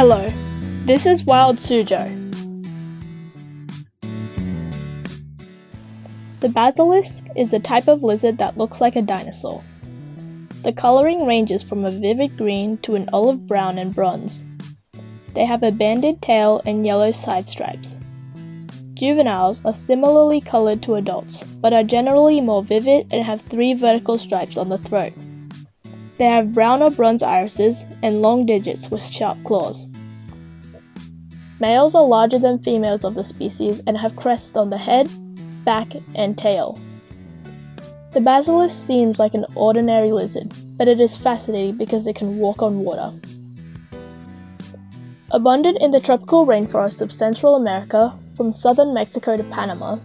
Hello, this is Wild Suzhou. The basilisk is a type of lizard that looks like a dinosaur. The coloring ranges from a vivid green to an olive brown and bronze. They have a banded tail and yellow side stripes. Juveniles are similarly colored to adults, but are generally more vivid and have three vertical stripes on the throat. They have brown or bronze irises and long digits with sharp claws. Males are larger than females of the species and have crests on the head, back, and tail. The basilisk seems like an ordinary lizard, but it is fascinating because it can walk on water. Abundant in the tropical rainforests of Central America, from southern Mexico to Panama,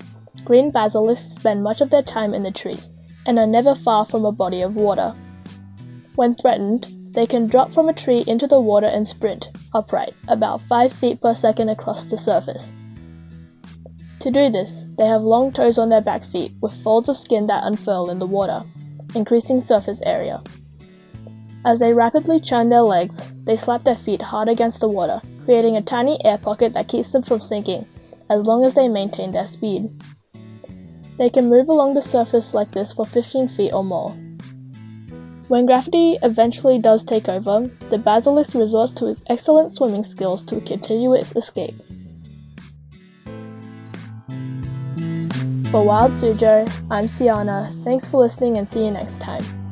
green basilisks spend much of their time in the trees and are never far from a body of water. When threatened, they can drop from a tree into the water and sprint, upright, about 5 feet per second across the surface. To do this, they have long toes on their back feet with folds of skin that unfurl in the water, increasing surface area. As they rapidly churn their legs, they slap their feet hard against the water, creating a tiny air pocket that keeps them from sinking, as long as they maintain their speed. They can move along the surface like this for 15 feet or more, when gravity eventually does take over, the basilisk resorts to its excellent swimming skills to continue its escape. For Wild Suzhou, I'm Siana. Thanks for listening and see you next time.